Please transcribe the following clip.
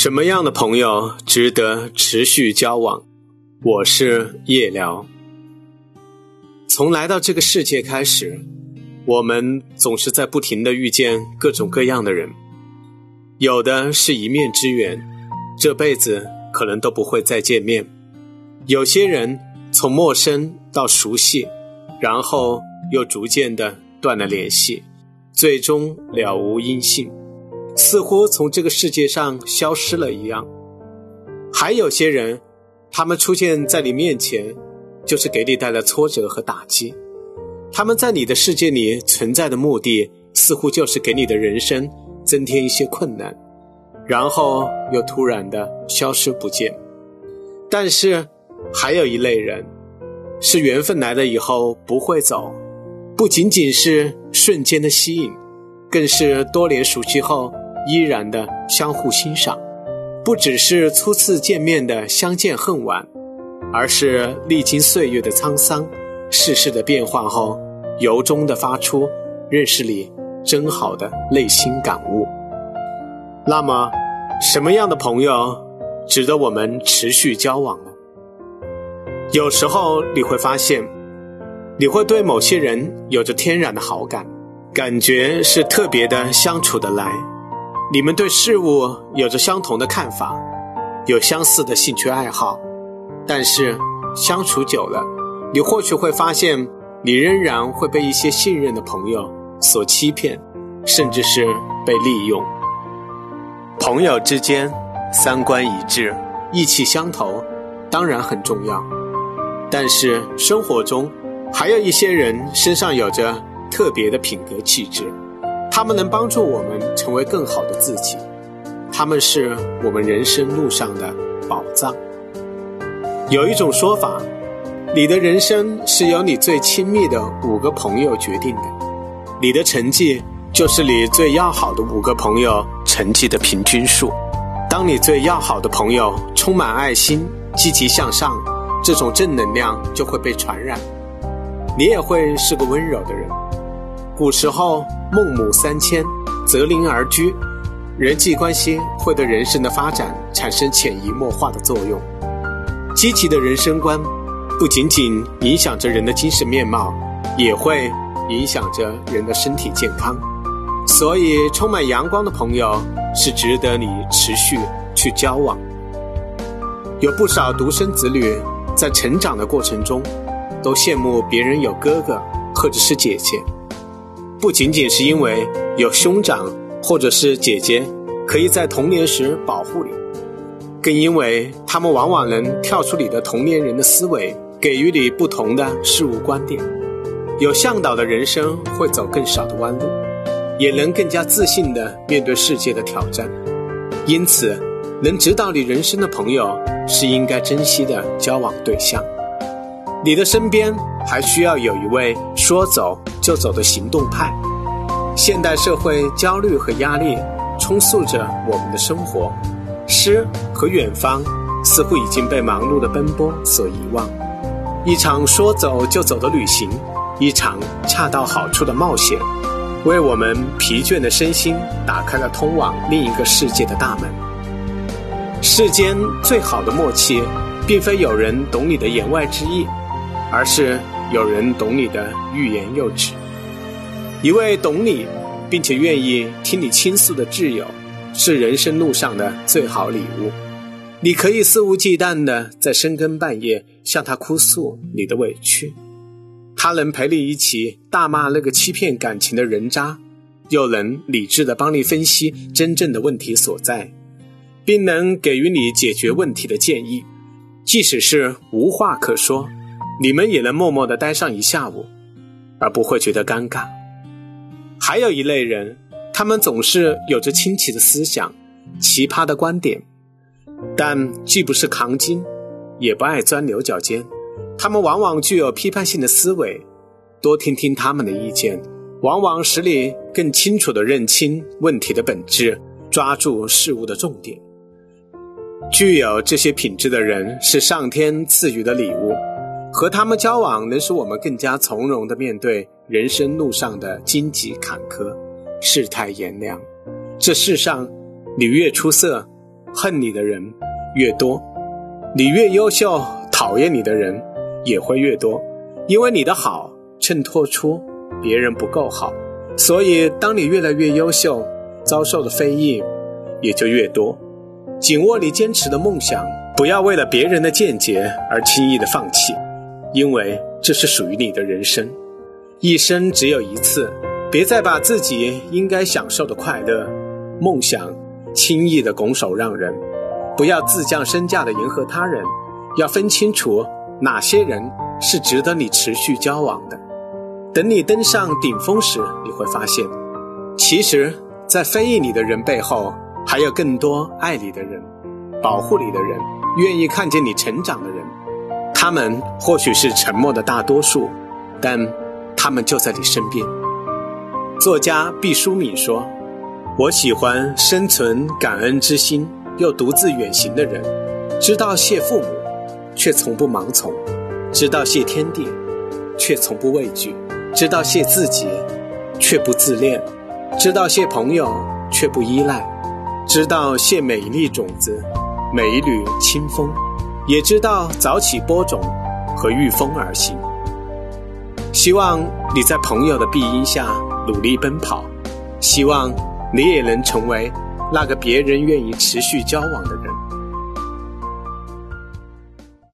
什么样的朋友值得持续交往？我是夜聊。从来到这个世界开始，我们总是在不停的遇见各种各样的人，有的是一面之缘，这辈子可能都不会再见面；有些人从陌生到熟悉，然后又逐渐的断了联系，最终了无音信。似乎从这个世界上消失了一样。还有些人，他们出现在你面前，就是给你带来挫折和打击。他们在你的世界里存在的目的，似乎就是给你的人生增添一些困难，然后又突然的消失不见。但是，还有一类人，是缘分来了以后不会走，不仅仅是瞬间的吸引，更是多年熟悉后。依然的相互欣赏，不只是初次见面的相见恨晚，而是历经岁月的沧桑、世事的变化后，由衷的发出“认识你真好”的内心感悟。那么，什么样的朋友值得我们持续交往呢？有时候你会发现，你会对某些人有着天然的好感，感觉是特别的相处得来。你们对事物有着相同的看法，有相似的兴趣爱好，但是相处久了，你或许会发现，你仍然会被一些信任的朋友所欺骗，甚至是被利用。朋友之间三观一致、意气相投，当然很重要，但是生活中还有一些人身上有着特别的品格气质。他们能帮助我们成为更好的自己，他们是我们人生路上的宝藏。有一种说法，你的人生是由你最亲密的五个朋友决定的，你的成绩就是你最要好的五个朋友成绩的平均数。当你最要好的朋友充满爱心、积极向上，这种正能量就会被传染，你也会是个温柔的人。古时候，孟母三迁，择邻而居，人际关系会对人生的发展产生潜移默化的作用。积极的人生观，不仅仅影响着人的精神面貌，也会影响着人的身体健康。所以，充满阳光的朋友是值得你持续去交往。有不少独生子女在成长的过程中，都羡慕别人有哥哥或者是姐姐。不仅仅是因为有兄长或者是姐姐可以在童年时保护你，更因为他们往往能跳出你的同年人的思维，给予你不同的事物观点。有向导的人生会走更少的弯路，也能更加自信地面对世界的挑战。因此，能指导你人生的朋友是应该珍惜的交往对象。你的身边还需要有一位说走就走的行动派。现代社会焦虑和压力充斥着我们的生活，诗和远方似乎已经被忙碌的奔波所遗忘。一场说走就走的旅行，一场恰到好处的冒险，为我们疲倦的身心打开了通往另一个世界的大门。世间最好的默契，并非有人懂你的言外之意。而是有人懂你的欲言又止，一位懂你并且愿意听你倾诉的挚友，是人生路上的最好礼物。你可以肆无忌惮的在深更半夜向他哭诉你的委屈，他能陪你一起大骂那个欺骗感情的人渣，又能理智的帮你分析真正的问题所在，并能给予你解决问题的建议，即使是无话可说。你们也能默默的待上一下午，而不会觉得尴尬。还有一类人，他们总是有着清奇的思想、奇葩的观点，但既不是扛金，也不爱钻牛角尖。他们往往具有批判性的思维，多听听他们的意见，往往使你更清楚地认清问题的本质，抓住事物的重点。具有这些品质的人，是上天赐予的礼物。和他们交往，能使我们更加从容地面对人生路上的荆棘坎坷、世态炎凉。这世上，你越出色，恨你的人越多，你越优秀，讨厌你的人也会越多，因为你的好衬托出别人不够好，所以当你越来越优秀，遭受的非议也就越多。紧握你坚持的梦想，不要为了别人的见解而轻易的放弃，因为这是属于你的人生，一生只有一次，别再把自己应该享受的快乐、梦想轻易的拱手让人，不要自降身价的迎合他人，要分清楚哪些人是值得你持续交往的。等你登上顶峰时，你会发现，其实，在非议你的人背后。还有更多爱你的人，保护你的人，愿意看见你成长的人，他们或许是沉默的大多数，但他们就在你身边。作家毕淑敏说：“我喜欢生存感恩之心又独自远行的人，知道谢父母，却从不盲从；知道谢天地，却从不畏惧；知道谢自己，却不自恋；知道谢朋友，却不依赖。”知道谢每一粒种子，每一缕清风，也知道早起播种和御风而行。希望你在朋友的庇荫下努力奔跑，希望你也能成为那个别人愿意持续交往的人。